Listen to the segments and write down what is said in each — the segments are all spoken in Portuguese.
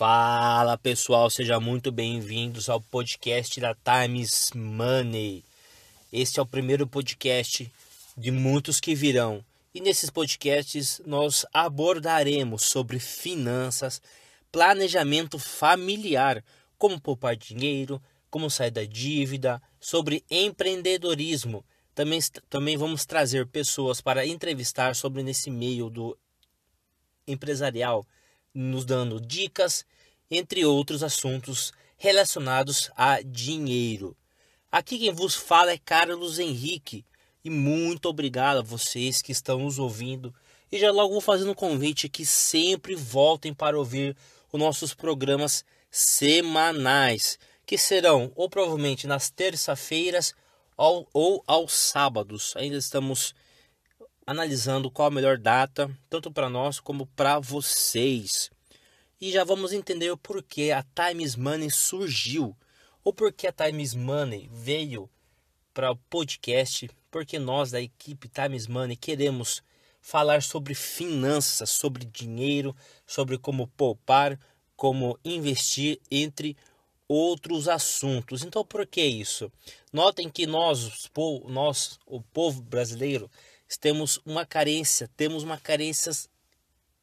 Fala pessoal, sejam muito bem-vindos ao podcast da Times Money. Este é o primeiro podcast de muitos que virão. E nesses podcasts nós abordaremos sobre finanças, planejamento familiar, como poupar dinheiro, como sair da dívida, sobre empreendedorismo. Também, também vamos trazer pessoas para entrevistar sobre nesse meio do empresarial nos dando dicas, entre outros assuntos relacionados a dinheiro. Aqui quem vos fala é Carlos Henrique e muito obrigado a vocês que estão nos ouvindo. E já logo vou fazendo um convite que sempre voltem para ouvir os nossos programas semanais, que serão ou provavelmente nas terça-feiras ou, ou aos sábados. Ainda estamos analisando qual a melhor data, tanto para nós como para vocês. E já vamos entender o porquê a Times Money surgiu, ou porquê a Times Money veio para o podcast, porque nós da equipe Times Money queremos falar sobre finanças, sobre dinheiro, sobre como poupar, como investir, entre outros assuntos. Então, por que isso? Notem que nós, nós o povo brasileiro, temos uma carência, temos uma carência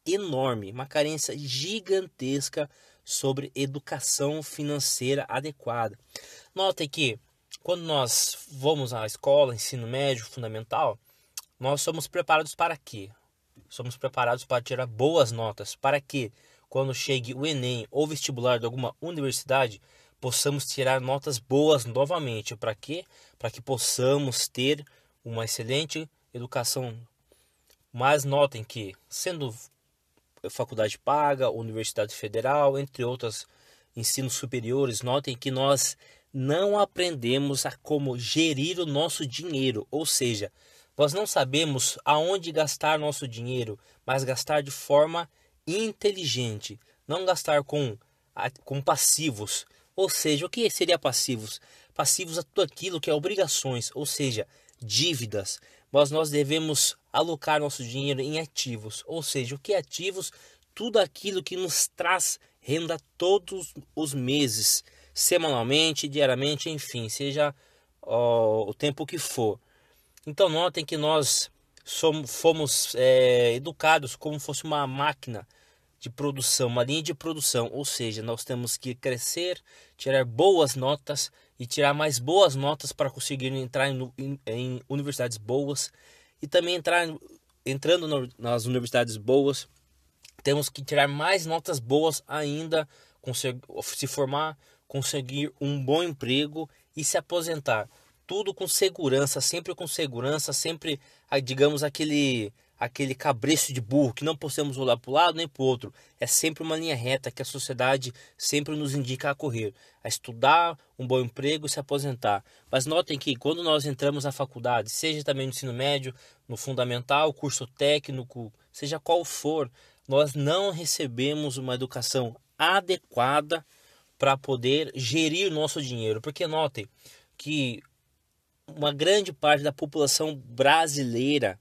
enorme, uma carência gigantesca sobre educação financeira adequada. Notem que quando nós vamos à escola, ensino médio, fundamental, nós somos preparados para quê? Somos preparados para tirar boas notas, para que quando chegue o Enem ou vestibular de alguma universidade, possamos tirar notas boas novamente. Para quê? Para que possamos ter uma excelente educação. Mas notem que, sendo faculdade paga, universidade federal, entre outros ensinos superiores, notem que nós não aprendemos a como gerir o nosso dinheiro, ou seja, nós não sabemos aonde gastar nosso dinheiro, mas gastar de forma inteligente, não gastar com, com passivos. Ou seja, o que seria passivos? Passivos a tudo aquilo que é obrigações, ou seja, dívidas mas nós devemos alocar nosso dinheiro em ativos. Ou seja, o que é ativos? Tudo aquilo que nos traz renda todos os meses, semanalmente, diariamente, enfim, seja ó, o tempo que for. Então notem que nós somos, fomos é, educados como fosse uma máquina de produção, uma linha de produção, ou seja, nós temos que crescer, tirar boas notas e tirar mais boas notas para conseguir entrar em, em, em universidades boas e também entrar entrando no, nas universidades boas, temos que tirar mais notas boas ainda, se formar, conseguir um bom emprego e se aposentar. Tudo com segurança, sempre com segurança, sempre, digamos, aquele aquele cabreço de burro que não possamos olhar para o lado nem para o outro. É sempre uma linha reta que a sociedade sempre nos indica a correr, a estudar, um bom emprego e se aposentar. Mas notem que quando nós entramos na faculdade, seja também no ensino médio, no fundamental, curso técnico, seja qual for, nós não recebemos uma educação adequada para poder gerir nosso dinheiro. Porque notem que uma grande parte da população brasileira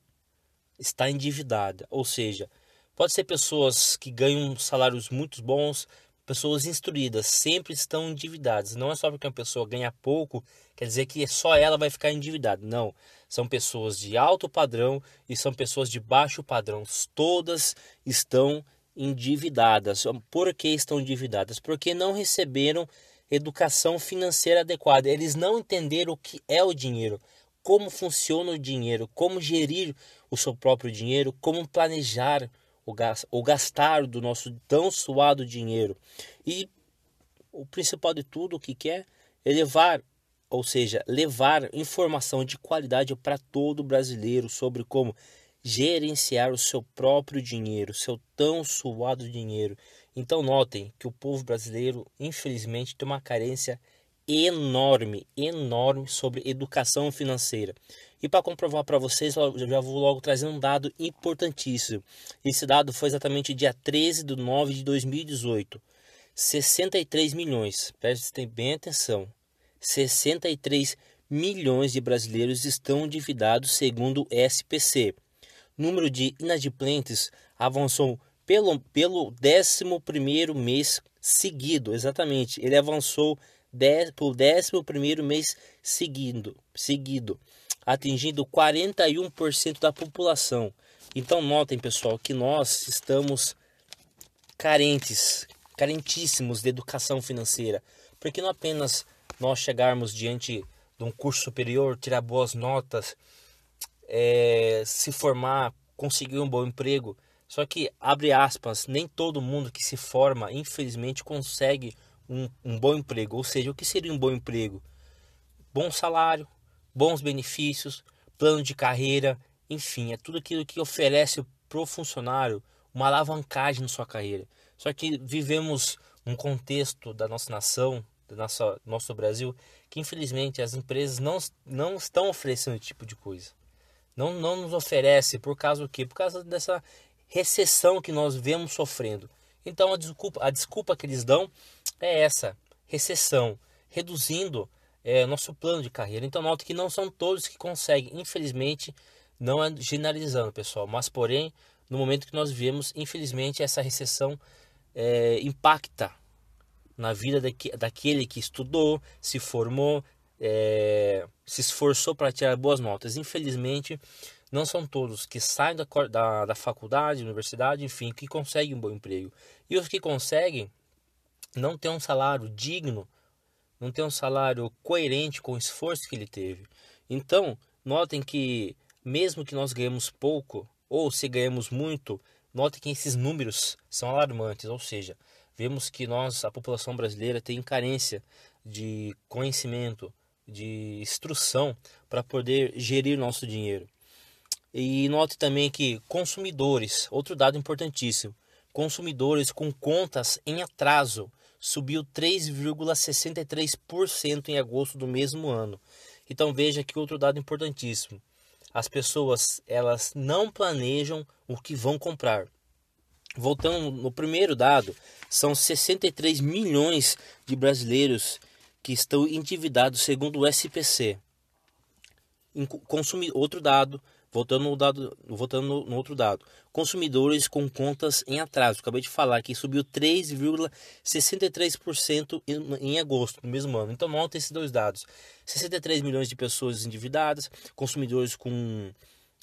está endividada. Ou seja, pode ser pessoas que ganham salários muito bons, pessoas instruídas, sempre estão endividadas. Não é só porque uma pessoa ganha pouco, quer dizer que só ela vai ficar endividada. Não. São pessoas de alto padrão e são pessoas de baixo padrão. Todas estão endividadas. Por que estão endividadas? Porque não receberam educação financeira adequada. Eles não entenderam o que é o dinheiro como funciona o dinheiro, como gerir o seu próprio dinheiro, como planejar o, gastar do nosso tão suado dinheiro. E o principal de tudo, o que quer é levar, ou seja, levar informação de qualidade para todo brasileiro sobre como gerenciar o seu próprio dinheiro, seu tão suado dinheiro. Então notem que o povo brasileiro, infelizmente, tem uma carência enorme, enorme sobre educação financeira. E para comprovar para vocês, eu já vou logo trazer um dado importantíssimo. Esse dado foi exatamente dia 13 de 9 de 2018. 63 milhões, prestem bem atenção, 63 milhões de brasileiros estão endividados segundo o SPC. Número de inadimplentes avançou pelo, pelo 11 mês seguido, exatamente. Ele avançou dez, por 11 mês seguido, seguido, atingindo 41% da população. Então, notem, pessoal, que nós estamos carentes, carentíssimos de educação financeira, porque não apenas nós chegarmos diante de um curso superior, tirar boas notas, é, se formar, conseguir um bom emprego. Só que, abre aspas, nem todo mundo que se forma, infelizmente, consegue um, um bom emprego. Ou seja, o que seria um bom emprego? Bom salário, bons benefícios, plano de carreira, enfim, é tudo aquilo que oferece para o funcionário uma alavancagem na sua carreira. Só que vivemos um contexto da nossa nação, do nosso, nosso Brasil, que infelizmente as empresas não, não estão oferecendo esse tipo de coisa. Não, não nos oferece por causa do quê? Por causa dessa recessão que nós vemos sofrendo. Então a desculpa, a desculpa que eles dão é essa, recessão, reduzindo é, nosso plano de carreira. Então note que não são todos que conseguem, infelizmente, não é generalizando, pessoal, mas porém, no momento que nós vivemos, infelizmente, essa recessão é, impacta na vida daqui, daquele que estudou, se formou, é, se esforçou para tirar boas notas. Infelizmente, não são todos que saem da, da, da faculdade, universidade, enfim, que conseguem um bom emprego. E os que conseguem não têm um salário digno, não têm um salário coerente com o esforço que ele teve. Então, notem que mesmo que nós ganhemos pouco, ou se ganhamos muito, note que esses números são alarmantes, ou seja, vemos que nós, a população brasileira, tem carência de conhecimento, de instrução para poder gerir nosso dinheiro. E note também que consumidores, outro dado importantíssimo, consumidores com contas em atraso subiu 3,63% em agosto do mesmo ano. Então veja que outro dado importantíssimo as pessoas elas não planejam o que vão comprar. Voltando no primeiro dado, são 63 milhões de brasileiros que estão endividados segundo o SPC. Consumir outro dado, Voltando no, dado, voltando no, outro dado, consumidores com contas em atraso. Acabei de falar que subiu 3,63% em, em agosto do mesmo ano. Então, nota esses dois dados: 63 milhões de pessoas endividadas, consumidores com,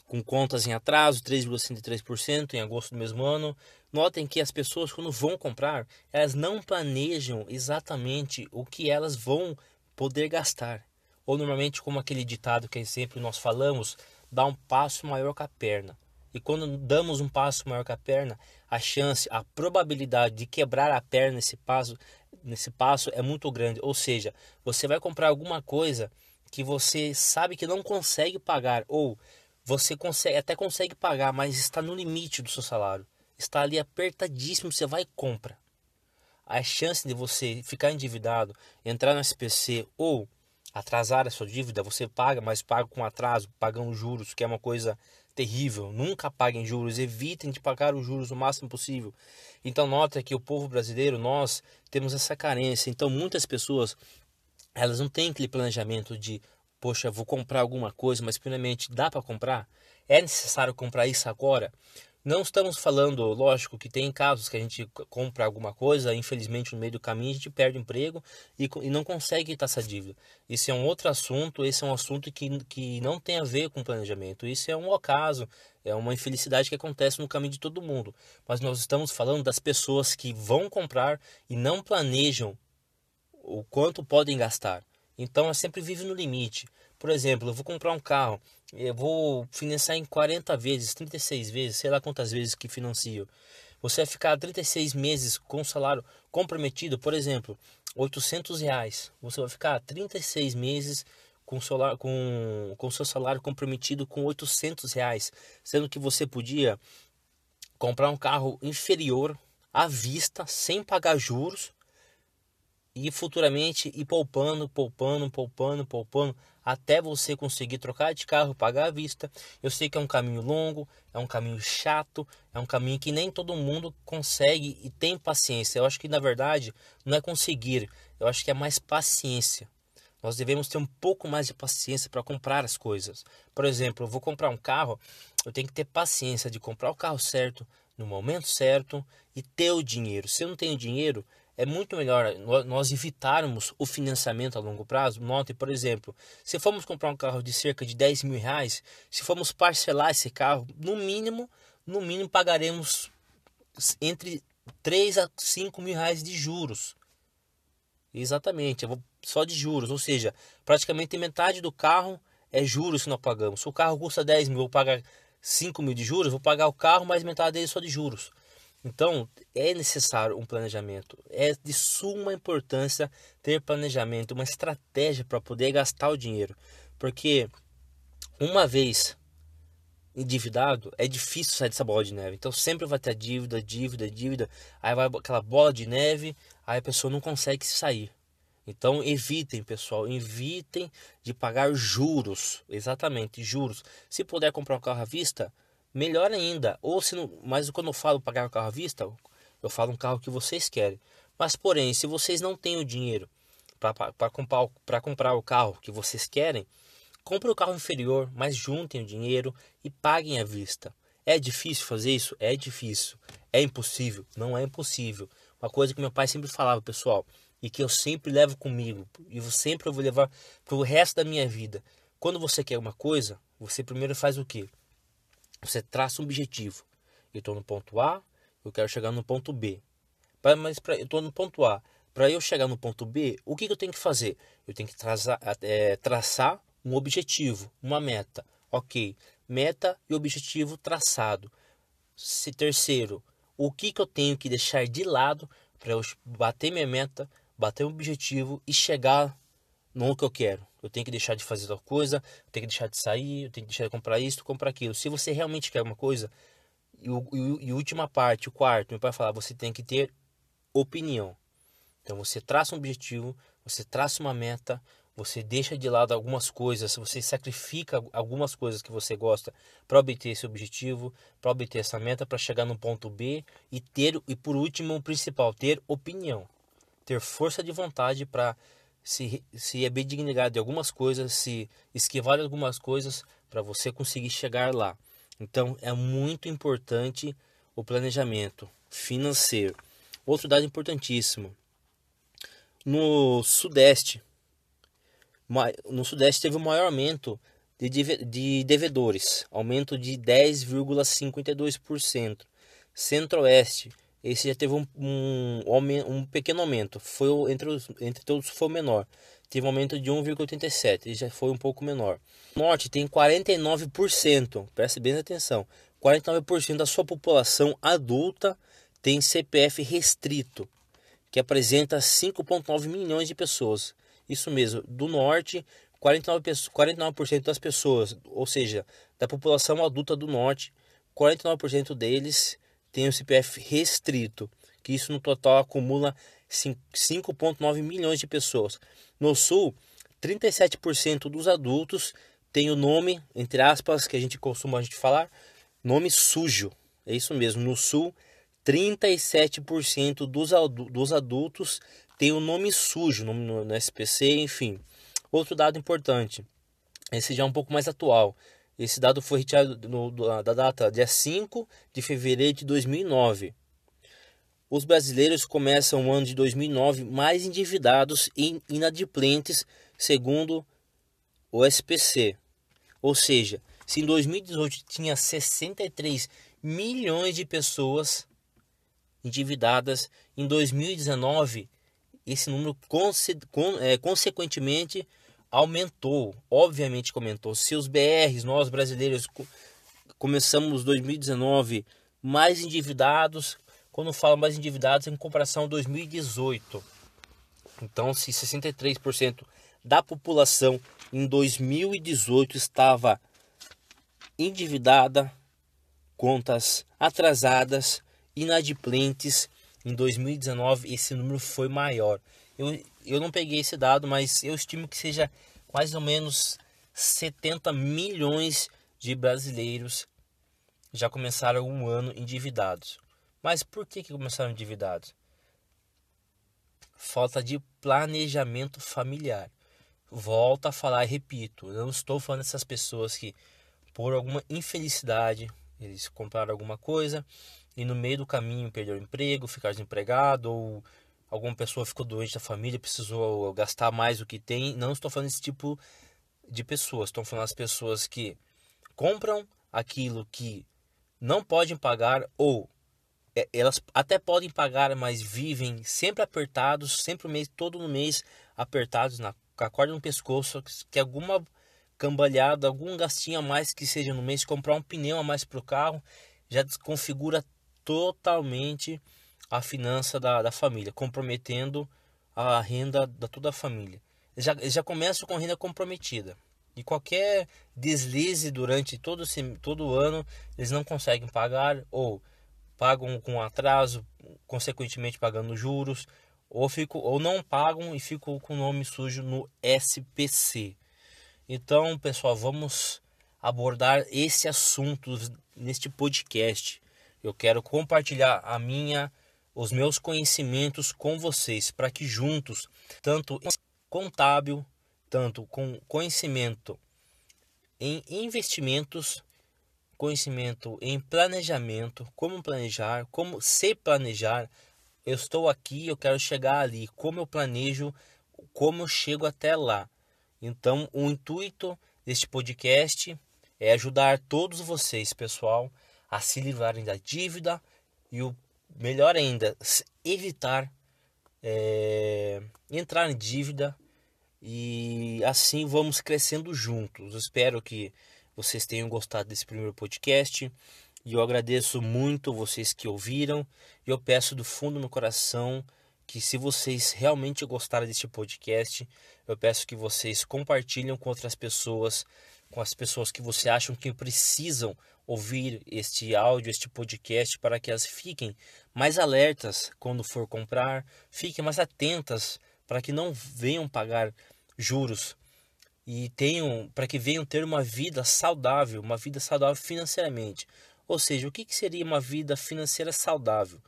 com contas em atraso, 3,63% em agosto do mesmo ano. Notem que as pessoas, quando vão comprar, elas não planejam exatamente o que elas vão poder gastar. Ou normalmente, como aquele ditado que sempre nós falamos, dá um passo maior que a perna. E quando damos um passo maior que a perna, a chance, a probabilidade de quebrar a perna nesse passo, nesse passo é muito grande. Ou seja, você vai comprar alguma coisa que você sabe que não consegue pagar ou você consegue até consegue pagar, mas está no limite do seu salário. Está ali apertadíssimo, você vai e compra. A chance de você ficar endividado, entrar no SPC ou atrasar a sua dívida, você paga, mas paga com atraso, pagando juros, que é uma coisa terrível. Nunca paguem juros, evitem de pagar os juros o máximo possível. Então nota que o povo brasileiro, nós temos essa carência. Então muitas pessoas, elas não têm aquele planejamento de, poxa, vou comprar alguma coisa, mas primeiramente dá para comprar? É necessário comprar isso agora? Não estamos falando, lógico, que tem casos que a gente compra alguma coisa, infelizmente no meio do caminho a gente perde emprego e, e não consegue quitar essa dívida. Isso é um outro assunto, esse é um assunto que, que não tem a ver com planejamento. Isso é um ocaso, é uma infelicidade que acontece no caminho de todo mundo. Mas nós estamos falando das pessoas que vão comprar e não planejam o quanto podem gastar. Então, ela sempre vive no limite. Por exemplo, eu vou comprar um carro, eu vou financiar em 40 vezes, 36 vezes, sei lá quantas vezes que financio. Você vai ficar 36 meses com o salário comprometido, por exemplo, 800 reais. Você vai ficar 36 meses com o com, com seu salário comprometido com 800 reais, sendo que você podia comprar um carro inferior à vista, sem pagar juros, e futuramente ir poupando, poupando, poupando, poupando, até você conseguir trocar de carro, pagar à vista. Eu sei que é um caminho longo, é um caminho chato, é um caminho que nem todo mundo consegue e tem paciência. Eu acho que na verdade não é conseguir, eu acho que é mais paciência. Nós devemos ter um pouco mais de paciência para comprar as coisas. Por exemplo, eu vou comprar um carro, eu tenho que ter paciência de comprar o carro certo, no momento certo e ter o dinheiro. Se eu não tenho dinheiro, é muito melhor nós evitarmos o financiamento a longo prazo. Note, por exemplo, se formos comprar um carro de cerca de 10 mil reais, se formos parcelar esse carro, no mínimo, no mínimo pagaremos entre 3 a 5 mil reais de juros. Exatamente, só de juros, ou seja, praticamente metade do carro é juros que nós pagamos. Se o carro custa 10 mil, eu vou pagar 5 mil de juros, vou pagar o carro, mais metade dele só de juros. Então, é necessário um planejamento. É de suma importância ter planejamento, uma estratégia para poder gastar o dinheiro. Porque uma vez endividado, é difícil sair dessa bola de neve. Então, sempre vai ter dívida, dívida, dívida. Aí vai aquela bola de neve, aí a pessoa não consegue sair. Então, evitem, pessoal, evitem de pagar juros. Exatamente, juros. Se puder comprar um carro à vista, Melhor ainda, ou se não, mas quando eu falo pagar o carro à vista, eu falo um carro que vocês querem. Mas porém, se vocês não têm o dinheiro para comprar, comprar o carro que vocês querem, compre o carro inferior, mas juntem o dinheiro e paguem à vista. É difícil fazer isso? É difícil. É impossível? Não é impossível. Uma coisa que meu pai sempre falava, pessoal, e que eu sempre levo comigo, e eu sempre vou levar para o resto da minha vida. Quando você quer uma coisa, você primeiro faz o quê? Você traça um objetivo. Eu estou no ponto A, eu quero chegar no ponto B. Mas pra, eu estou no ponto A. Para eu chegar no ponto B, o que, que eu tenho que fazer? Eu tenho que traçar, é, traçar um objetivo, uma meta. Ok, meta e objetivo traçado. Se, terceiro, o que, que eu tenho que deixar de lado para eu bater minha meta, bater um objetivo e chegar no que eu quero. Eu tenho que deixar de fazer tal coisa, eu tenho que deixar de sair, eu tenho que deixar de comprar isso, comprar aquilo. Se você realmente quer uma coisa, e, e, e última parte, o quarto, meu pai falar, você tem que ter opinião. Então você traça um objetivo, você traça uma meta, você deixa de lado algumas coisas, você sacrifica algumas coisas que você gosta para obter esse objetivo, para obter essa meta, para chegar no ponto B e ter e por último, o principal, ter opinião, ter força de vontade para se, se abdicar de algumas coisas, se esquivar de algumas coisas para você conseguir chegar lá. Então é muito importante o planejamento financeiro. Outro dado importantíssimo. No Sudeste, no Sudeste teve o maior aumento de, de devedores, aumento de 10,52%. Centro-Oeste esse já teve um, um, um pequeno aumento. Foi entre, os, entre todos foi o menor. Teve um aumento de 1,87. Ele já foi um pouco menor. Norte tem 49%. Preste bem atenção. 49% da sua população adulta tem CPF restrito, que apresenta 5,9 milhões de pessoas. Isso mesmo, do norte, 49%, 49 das pessoas, ou seja, da população adulta do norte, 49% deles tem o CPF restrito, que isso no total acumula 5,9 milhões de pessoas. No Sul, 37% dos adultos tem o nome, entre aspas, que a gente costuma a gente falar, nome sujo. É isso mesmo. No Sul, 37% dos, dos adultos tem o nome sujo nome no, no SPC, enfim. Outro dado importante, esse já é um pouco mais atual. Esse dado foi retirado no, da data dia 5 de fevereiro de 2009. Os brasileiros começam o ano de 2009 mais endividados e inadimplentes, segundo o SPC. Ou seja, se em 2018 tinha 63 milhões de pessoas endividadas, em 2019 esse número conse é, consequentemente aumentou, obviamente aumentou. Se os BRs, nós brasileiros, começamos 2019 mais endividados, quando falo mais endividados, em comparação a 2018. Então, se 63% da população em 2018 estava endividada, contas atrasadas, inadimplentes, em 2019 esse número foi maior. Eu, eu não peguei esse dado, mas eu estimo que seja mais ou menos 70 milhões de brasileiros já começaram um ano endividados. Mas por que, que começaram endividados? Falta de planejamento familiar. Volto a falar e repito, eu não estou falando dessas pessoas que por alguma infelicidade eles compraram alguma coisa e no meio do caminho perdeu o emprego, ficar desempregado ou alguma pessoa ficou doente da família, precisou gastar mais do que tem. Não estou falando desse tipo de pessoas, estou falando das pessoas que compram aquilo que não podem pagar ou é, elas até podem pagar, mas vivem sempre apertados, sempre o mês, todo mês apertados na com a corda no pescoço, que alguma cambalhada, algum gastinho a mais que seja no mês, comprar um pneu a mais para o carro, já desconfigura totalmente a finança da, da família, comprometendo a renda da toda a família. Já, já começam com renda comprometida. E qualquer deslize durante todo, todo o ano, eles não conseguem pagar ou pagam com atraso, consequentemente pagando juros, ou, fico, ou não pagam e ficam com o nome sujo no SPC. Então, pessoal, vamos abordar esse assunto neste podcast. Eu quero compartilhar a minha os meus conhecimentos com vocês para que juntos, tanto contábil, tanto com conhecimento em investimentos, conhecimento em planejamento, como planejar, como se planejar, eu estou aqui, eu quero chegar ali, como eu planejo, como eu chego até lá. Então, o intuito deste podcast é ajudar todos vocês, pessoal, a se livrarem da dívida e o melhor ainda, evitar é, entrar em dívida e assim vamos crescendo juntos. Espero que vocês tenham gostado desse primeiro podcast. E eu agradeço muito vocês que ouviram. E eu peço do fundo do meu coração que se vocês realmente gostaram deste podcast, eu peço que vocês compartilhem com outras pessoas, com as pessoas que você acham que precisam ouvir este áudio, este podcast, para que elas fiquem mais alertas quando for comprar, fiquem mais atentas para que não venham pagar juros e tenham para que venham ter uma vida saudável, uma vida saudável financeiramente. Ou seja, o que, seria uma vida financeira saudável?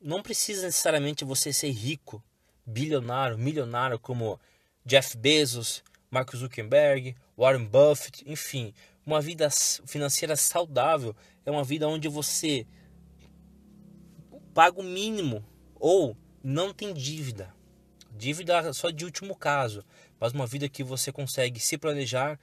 Não precisa necessariamente você ser rico, bilionário, milionário como Jeff Bezos, Mark Zuckerberg, Warren Buffett, enfim. Uma vida financeira saudável é uma vida onde você paga o mínimo ou não tem dívida. Dívida só de último caso, mas uma vida que você consegue se planejar,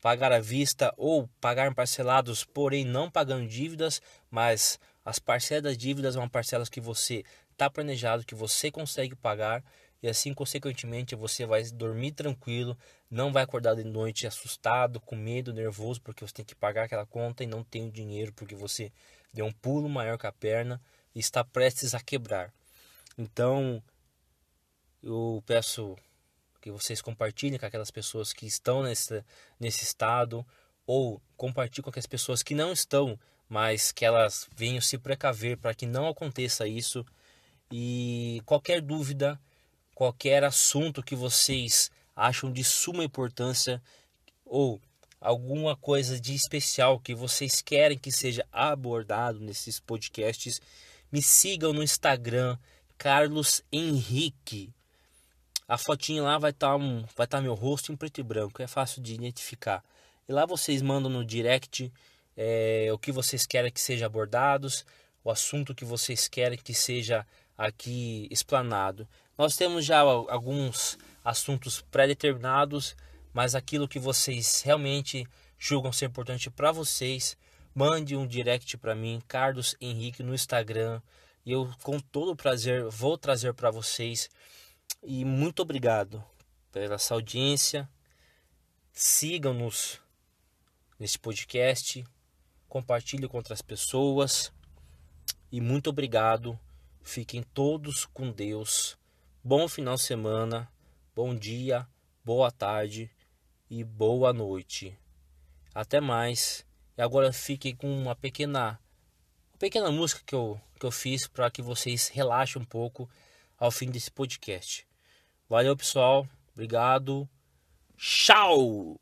pagar à vista ou pagar parcelados, porém não pagando dívidas, mas as parcelas das dívidas são parcelas que você está planejado, que você consegue pagar e assim consequentemente você vai dormir tranquilo, não vai acordar de noite assustado, com medo, nervoso porque você tem que pagar aquela conta e não tem o dinheiro porque você deu um pulo maior que a perna e está prestes a quebrar. Então, eu peço que vocês compartilhem com aquelas pessoas que estão nesse, nesse estado ou compartilhem com aquelas pessoas que não estão, mas que elas venham se precaver para que não aconteça isso. E qualquer dúvida, qualquer assunto que vocês acham de suma importância ou alguma coisa de especial que vocês querem que seja abordado nesses podcasts, me sigam no Instagram Carlos Henrique a fotinha lá vai estar tá um, vai estar tá meu rosto em preto e branco, é fácil de identificar. E lá vocês mandam no direct é, o que vocês querem que seja abordados, o assunto que vocês querem que seja aqui explanado. Nós temos já alguns assuntos pré-determinados, mas aquilo que vocês realmente julgam ser importante para vocês, mande um direct para mim, Carlos Henrique no Instagram, e eu com todo prazer vou trazer para vocês e muito obrigado pela sua audiência. Sigam-nos neste podcast, compartilhe com outras pessoas e muito obrigado. Fiquem todos com Deus. Bom final de semana, bom dia, boa tarde e boa noite. Até mais. E agora fiquem com uma pequena uma pequena música que eu, que eu fiz para que vocês relaxem um pouco ao fim desse podcast. Valeu, pessoal. Obrigado. Tchau!